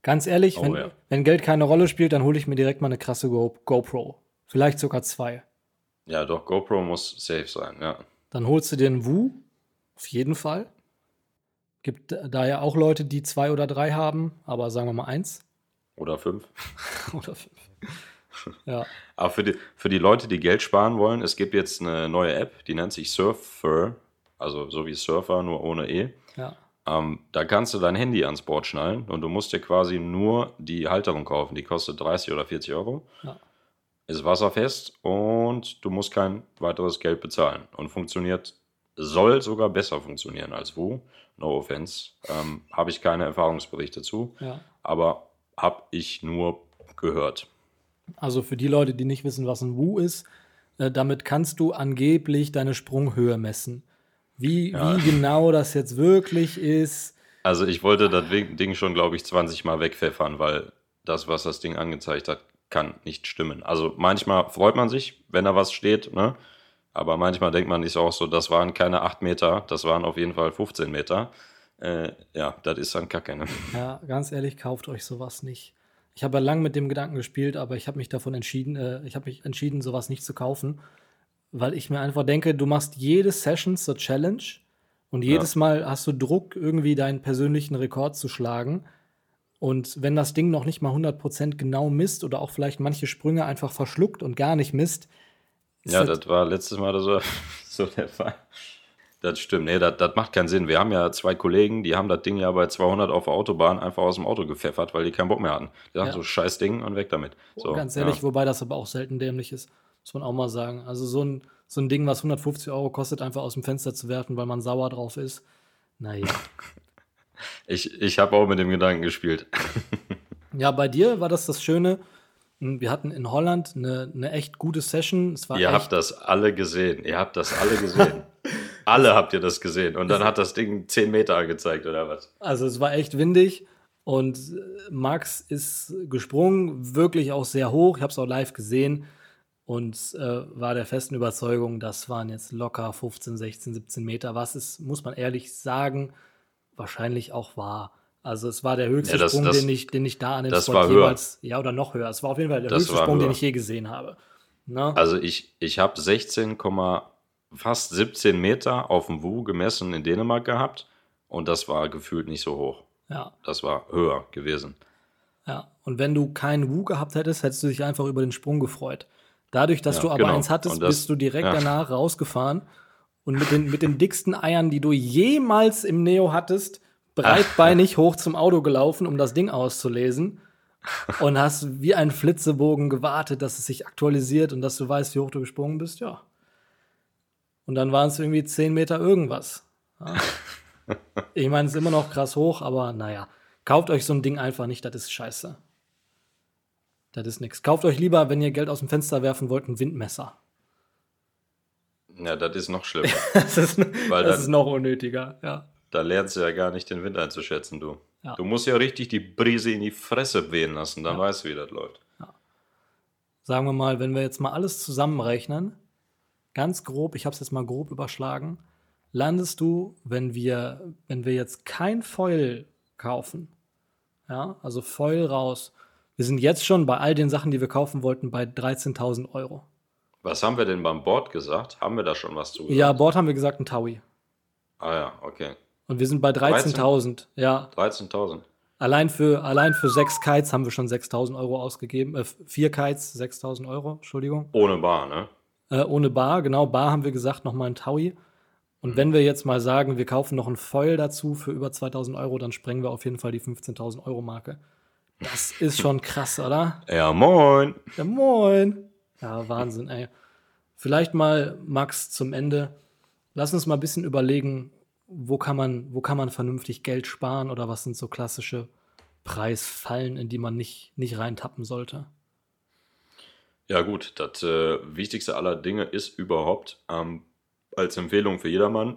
Speaker 1: Ganz ehrlich,
Speaker 2: Oh,
Speaker 1: wenn,
Speaker 2: ja.
Speaker 1: wenn Geld keine Rolle spielt, dann hole ich mir direkt mal eine krasse Go GoPro. Vielleicht sogar zwei.
Speaker 2: ja, doch, GoPro muss safe sein, ja.
Speaker 1: Dann holst du dir einen Wu, auf jeden Fall. Gibt da ja auch Leute, die zwei oder drei haben, aber sagen wir mal eins
Speaker 2: Oder fünf. [laughs]
Speaker 1: oder fünf. Ja, [laughs]
Speaker 2: Aber für die, für die Leute, die Geld sparen wollen, es gibt jetzt eine neue App, die nennt sich Surfer, also so wie Surfer, nur ohne E.
Speaker 1: ja.
Speaker 2: Ähm, da kannst du dein Handy ans Board schnallen und du musst dir quasi nur die Halterung kaufen. Die kostet 30 oder 40 Euro.
Speaker 1: Ja.
Speaker 2: Ist wasserfest und du musst kein weiteres Geld bezahlen. Und funktioniert, soll sogar besser funktionieren als Wu. No offense. Ähm, habe ich keine Erfahrungsberichte zu,
Speaker 1: ja.
Speaker 2: aber habe ich nur gehört.
Speaker 1: Also für die Leute, die nicht wissen, was ein Wu ist, äh, damit kannst du angeblich deine Sprunghöhe messen. Wie,
Speaker 2: Ja.
Speaker 1: wie genau das jetzt wirklich ist,
Speaker 2: Also ich wollte das Ding schon, glaube ich, 20 Mal wegpfeffern, weil das, was das Ding angezeigt hat, kann nicht stimmen. Also manchmal freut man sich, wenn da was steht, ne? Aber manchmal denkt man sich auch so, das waren keine 8 Meter, das waren auf jeden Fall 15 Meter. Äh, ja, das ist dann Kacke, ne?
Speaker 1: ja, ganz ehrlich, kauft euch sowas nicht. Ich habe ja lang mit dem Gedanken gespielt, aber ich habe mich davon entschieden, äh, ich habe mich entschieden, sowas nicht zu kaufen, weil ich mir einfach denke, du machst jede Session zur Challenge und jedes Mal hast du Druck, irgendwie deinen persönlichen Rekord zu schlagen. Und wenn das Ding noch nicht mal 100% genau misst oder auch vielleicht manche Sprünge einfach verschluckt und gar nicht misst,
Speaker 2: Ja,
Speaker 1: das-
Speaker 2: das war letztes Mal so, [laughs] so der Fall. Das stimmt, nee, das, das macht keinen Sinn. Wir haben ja zwei Kollegen, die haben das Ding ja bei 200 auf der Autobahn einfach aus dem Auto gepfeffert, weil die keinen Bock mehr hatten. Die sagen
Speaker 1: Ja.
Speaker 2: so, scheiß Ding und weg damit. So,
Speaker 1: Ganz ehrlich,
Speaker 2: ja.
Speaker 1: wobei das aber auch selten dämlich ist, muss man auch mal sagen. Also so ein, so ein Ding, was 150 Euro kostet, einfach aus dem Fenster zu werfen, weil man sauer drauf ist. Naja. [laughs]
Speaker 2: Ich, ich habe auch mit dem Gedanken gespielt. [laughs]
Speaker 1: ja, bei dir war das das Schöne. Wir hatten in Holland eine, eine echt gute Session. Es war
Speaker 2: Ihr
Speaker 1: echt,
Speaker 2: habt das alle gesehen. Ihr habt das alle gesehen. [laughs] alle habt ihr das gesehen. Und dann hat das Ding 10 Meter angezeigt, oder was?
Speaker 1: also es war echt windig. Und äh, Max ist gesprungen, wirklich auch sehr hoch. Ich habe es auch live gesehen und äh, war der festen Überzeugung, das waren jetzt locker 15, 16, 17 Meter, was es, muss man ehrlich sagen, wahrscheinlich auch war. Also es war der höchste
Speaker 2: Ja, das-
Speaker 1: Sprung,
Speaker 2: das-
Speaker 1: den ich, den ich da an dem Spot
Speaker 2: war höher.
Speaker 1: jemals, ja oder noch höher. Es war auf jeden Fall der
Speaker 2: Das
Speaker 1: höchste Sprung, den
Speaker 2: höher.
Speaker 1: ich je gesehen habe. Ne?
Speaker 2: Also ich, ich habe 16, fast 17 Meter auf dem Wu gemessen in Dänemark gehabt und das war gefühlt nicht so hoch.
Speaker 1: ja,
Speaker 2: Das war höher gewesen.
Speaker 1: ja. Und wenn du keinen Wu gehabt hättest, hättest du dich einfach über den Sprung gefreut. Dadurch, dass
Speaker 2: Ja,
Speaker 1: du aber
Speaker 2: genau.
Speaker 1: eins hattest,
Speaker 2: das-
Speaker 1: bist du direkt
Speaker 2: ja.
Speaker 1: danach rausgefahren und mit den, mit den dicksten Eiern, die du jemals im Neo hattest, breitbeinig [laughs] hoch zum Auto gelaufen, um das Ding auszulesen. Und hast wie ein Flitzebogen gewartet, dass es sich aktualisiert und dass du weißt, wie hoch du gesprungen bist, ja. Und dann waren es irgendwie 10 Meter irgendwas. Ja. [laughs] Ich meine, es ist immer noch krass hoch, aber naja. Kauft euch so ein Ding einfach nicht, das ist scheiße. Das ist nix. Kauft euch lieber, wenn ihr Geld aus dem Fenster werfen wollt, ein Windmesser.
Speaker 2: Ja, das ist noch schlimmer. [laughs]
Speaker 1: Das ist,
Speaker 2: Weil
Speaker 1: das
Speaker 2: dann-
Speaker 1: ist noch unnötiger, ja.
Speaker 2: da lernst du ja gar nicht den Wind einzuschätzen, du.
Speaker 1: Ja.
Speaker 2: Du musst ja richtig die Brise in die Fresse wehen lassen, dann
Speaker 1: Ja.
Speaker 2: weißt du, wie das läuft.
Speaker 1: Sagen wir mal, wenn wir jetzt mal alles zusammenrechnen, ganz grob, ich habe es jetzt mal grob überschlagen, landest du, wenn wir, wenn wir jetzt kein Foil kaufen, ja, also Foil raus, wir sind jetzt schon bei all den Sachen, die wir kaufen wollten, bei 13.000 Euro.
Speaker 2: Was haben wir denn beim Board gesagt? Haben wir da schon was zu gesagt?
Speaker 1: Ja, Bord haben wir gesagt, ein Taui.
Speaker 2: Ah ja, okay.
Speaker 1: Und wir sind bei 13.000, ja.
Speaker 2: 13.000.
Speaker 1: Allein für, allein für sechs Kites haben wir schon 6.000 Euro ausgegeben. Äh, vier Kites, 6.000 Euro, Entschuldigung.
Speaker 2: Ohne Bar, ne?
Speaker 1: Äh, ohne Bar, genau, Bar haben wir gesagt, nochmal ein Taui. Und
Speaker 2: Mhm.
Speaker 1: wenn wir jetzt mal sagen, wir kaufen noch ein Foil dazu für über 2000 Euro, dann sprengen wir auf jeden Fall die 15.000 Euro Marke. Das ist schon krass, oder?
Speaker 2: Ja, moin.
Speaker 1: Ja, moin. Ja, Wahnsinn, ey. Vielleicht mal, Max, zum Ende. Lass uns mal ein bisschen überlegen, wo kann man, wo kann man vernünftig Geld sparen oder was sind so klassische Preisfallen, in die man nicht, nicht reintappen sollte.
Speaker 2: Ja, gut, das äh, wichtigste aller Dinge ist überhaupt ähm, als Empfehlung für jedermann,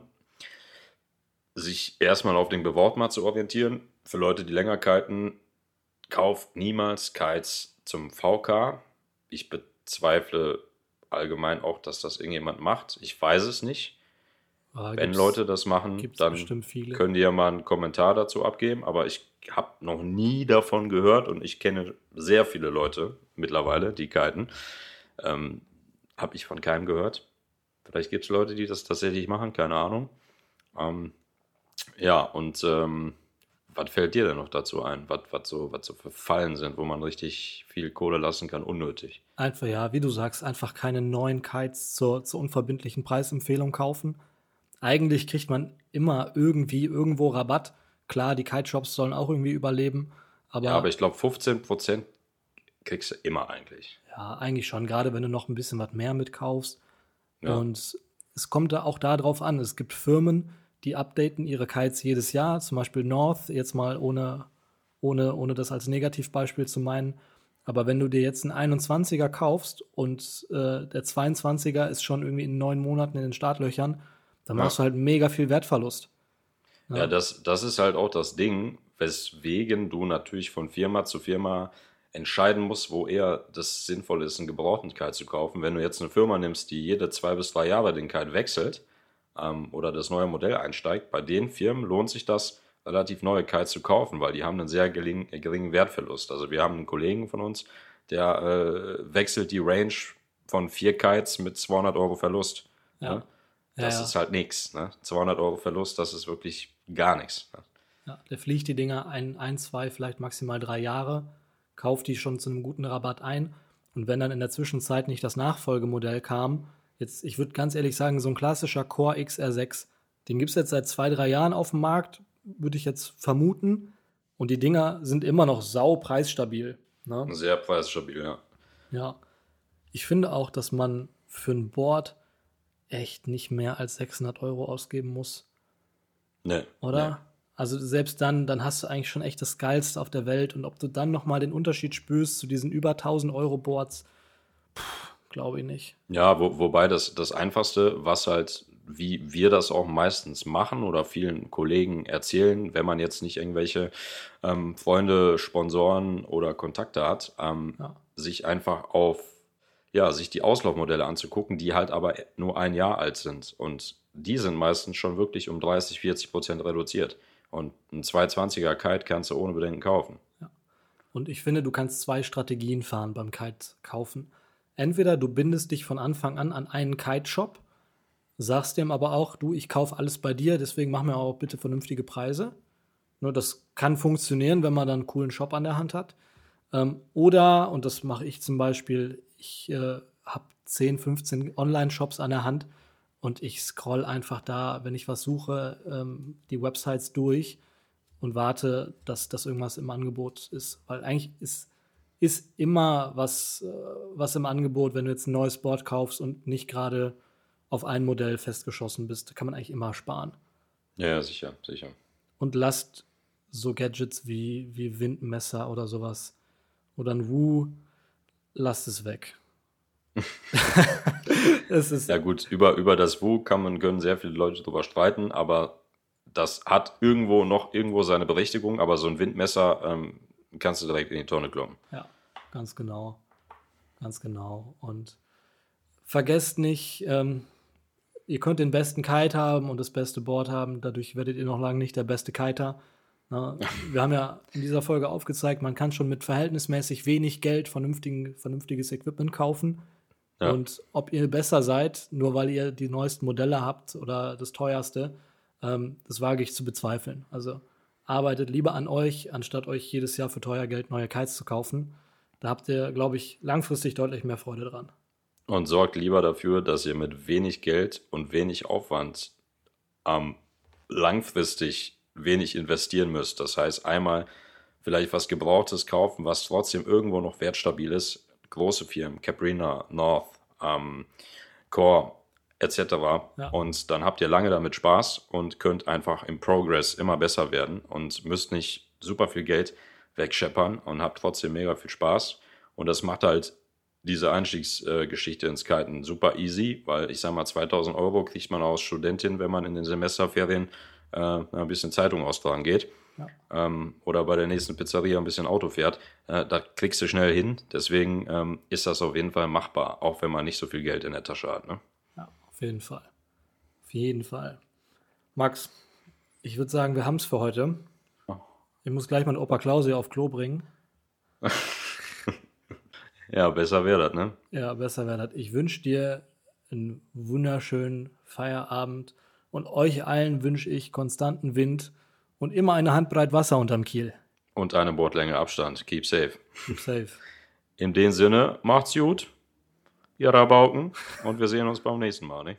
Speaker 2: sich erstmal auf den Bewortmarkt zu orientieren. Für Leute, die länger kiten, kauft niemals Kites zum VK. Ich bezweifle allgemein auch, dass das irgendjemand macht. Ich weiß es nicht.
Speaker 1: Aber
Speaker 2: Wenn Leute das machen, dann können die ja mal einen Kommentar dazu abgeben. Aber ich habe noch nie davon gehört und ich kenne sehr viele Leute mittlerweile, die kiten. Ähm, habe ich von keinem gehört. Vielleicht gibt es Leute, die das tatsächlich machen, keine Ahnung. Ähm, ja, und ähm, was fällt dir denn noch dazu ein? Was, was, so, was so für Fallen sind, wo man richtig viel Kohle lassen kann, unnötig?
Speaker 1: Einfach, ja, wie du sagst, einfach keine neuen Kites zur, zur unverbindlichen Preisempfehlung kaufen. Eigentlich kriegt man immer irgendwie irgendwo Rabatt. Klar, die Kite-Shops sollen auch irgendwie überleben, aber,
Speaker 2: Ja, aber ich glaube, 15% kriegst du immer eigentlich.
Speaker 1: ja, eigentlich schon, gerade wenn du noch ein bisschen was mehr mitkaufst.
Speaker 2: Ja.
Speaker 1: Und es kommt da auch darauf an. Es gibt Firmen, die updaten ihre Kites jedes Jahr, zum Beispiel North, jetzt mal ohne, ohne, ohne das als Negativbeispiel zu meinen. Aber wenn du dir jetzt einen 21er kaufst und äh, der 22er ist schon irgendwie in neun Monaten in den Startlöchern, dann
Speaker 2: Ja.
Speaker 1: machst du halt mega viel Wertverlust.
Speaker 2: Ja, das, das ist halt auch das Ding, weswegen du natürlich von Firma zu Firma entscheiden musst, wo eher das sinnvoll ist, einen gebrauchten Kite zu kaufen. Wenn du jetzt eine Firma nimmst, die jede zwei bis drei Jahre den Kite wechselt ähm, oder das neue Modell einsteigt, bei den Firmen lohnt sich das, relativ neue Kites zu kaufen, weil die haben einen sehr gering, äh, geringen Wertverlust. Also wir haben einen Kollegen von uns, der äh, wechselt die Range von vier Kites mit 200 Euro Verlust.
Speaker 1: Ja.
Speaker 2: Ne?
Speaker 1: Ja,
Speaker 2: Das
Speaker 1: ja.
Speaker 2: ist halt nichts. Ne? 200 Euro Verlust, das ist wirklich gar nichts. Ne?
Speaker 1: Ja, der fliegt die Dinger ein, ein, zwei, vielleicht maximal drei Jahre, kauft die schon zu einem guten Rabatt ein. Und wenn dann in der Zwischenzeit nicht das Nachfolgemodell kam, jetzt, ich würde ganz ehrlich sagen, so ein klassischer Core XR6, den gibt es jetzt seit zwei, drei Jahren auf dem Markt, würde ich jetzt vermuten. Und die Dinger sind immer noch sau preisstabil. Ne?
Speaker 2: Sehr preisstabil, ja.
Speaker 1: Ja. Ich finde auch, dass man für ein Board echt nicht mehr als 600 Euro ausgeben muss.
Speaker 2: Nee.
Speaker 1: Oder?
Speaker 2: Nee.
Speaker 1: Also selbst dann, dann hast du eigentlich schon echt das Geilste auf der Welt. Und ob du dann nochmal den Unterschied spürst zu diesen über 1000 Euro Boards, glaube ich nicht.
Speaker 2: Ja, wo, wobei das, das Einfachste, was halt wie wir das auch meistens machen oder vielen Kollegen erzählen, wenn man jetzt nicht irgendwelche ähm, Freunde, Sponsoren oder Kontakte hat, ähm, ja. sich einfach auf, ja, sich die Auslaufmodelle anzugucken, die halt aber nur ein Jahr alt sind. Und die sind meistens schon wirklich um 30, 40 Prozent reduziert. Und ein 220er Kite kannst du ohne Bedenken kaufen.
Speaker 1: Ja. Und ich finde, du kannst zwei Strategien fahren beim Kite kaufen. Entweder du bindest dich von Anfang an an einen Kite-Shop, sagst dem aber auch, du, ich kaufe alles bei dir, deswegen mach mir auch bitte vernünftige Preise. Nur das kann funktionieren, wenn man dann einen coolen Shop an der Hand hat. Ähm, oder, und das mache ich zum Beispiel, ich äh, habe 10, 15 Online-Shops an der Hand und ich scroll einfach da, wenn ich was suche, ähm, die Websites durch und warte, dass das irgendwas im Angebot ist. Weil eigentlich ist, ist immer was, äh, was im Angebot, wenn du jetzt ein neues Board kaufst und nicht gerade auf ein Modell festgeschossen bist, kann man eigentlich immer sparen.
Speaker 2: Ja, sicher, sicher.
Speaker 1: Und lasst so Gadgets wie, wie Windmesser oder sowas oder ein Wu, lasst es weg. [laughs]
Speaker 2: es ist ja gut, über, über das Wu kann man, können sehr viele Leute drüber streiten, aber das hat irgendwo noch irgendwo seine Berechtigung, aber so ein Windmesser ähm, kannst du direkt in die Tonne kloppen.
Speaker 1: Ja, ganz genau. Ganz genau. Und vergesst nicht, ähm, ihr könnt den besten Kite haben und das beste Board haben, dadurch werdet ihr noch lange nicht der beste Kiter. Na, [laughs] wir haben ja in dieser Folge aufgezeigt, man kann schon mit verhältnismäßig wenig Geld vernünftiges Equipment kaufen. Ja. Und ob ihr besser seid, nur weil ihr die neuesten Modelle habt oder das teuerste, ähm, das wage ich zu bezweifeln. Also arbeitet lieber an euch, anstatt euch jedes Jahr für teuer Geld neue Kites zu kaufen. Da habt ihr, glaube ich, langfristig deutlich mehr Freude dran.
Speaker 2: Und sorgt lieber dafür, dass ihr mit wenig Geld und wenig Aufwand ähm, langfristig wenig investieren müsst. Das heißt, einmal vielleicht was Gebrauchtes kaufen, was trotzdem irgendwo noch wertstabil ist. Große Firmen, Caprina, North, ähm, Core etc. Ja. Und dann habt ihr lange damit Spaß und könnt einfach im Progress immer besser werden und müsst nicht super viel Geld wegscheppern und habt trotzdem mega viel Spaß. Und das macht halt diese Einstiegsgeschichte ins Kiten super easy, weil ich sag mal, 2000 Euro kriegt man aus Studentin, wenn man in den Semesterferien äh, ein bisschen Zeitung austragen geht. Ja. Ähm, oder bei der nächsten Pizzeria ein bisschen Auto fährt, äh, da kriegst du schnell hin. Deswegen ähm, ist das auf jeden Fall machbar, auch wenn man nicht so viel Geld in der Tasche hat. Ne?
Speaker 1: Auf jeden Fall. Auf jeden Fall. Max, ich würde sagen, wir haben es für heute. Oh. Ich muss gleich meinen Opa Klausi auf Klo bringen. [laughs]
Speaker 2: Ja, besser wäre das, ne?
Speaker 1: Ja, besser wäre das. Ich wünsche dir einen wunderschönen Feierabend und euch allen wünsche ich konstanten Wind und immer eine Handbreit Wasser unterm Kiel.
Speaker 2: Und eine Bordlänge Abstand. Keep safe.
Speaker 1: Keep safe.
Speaker 2: In dem Sinne, macht's gut, ihr Rabauken, und wir sehen uns beim nächsten Mal, ne?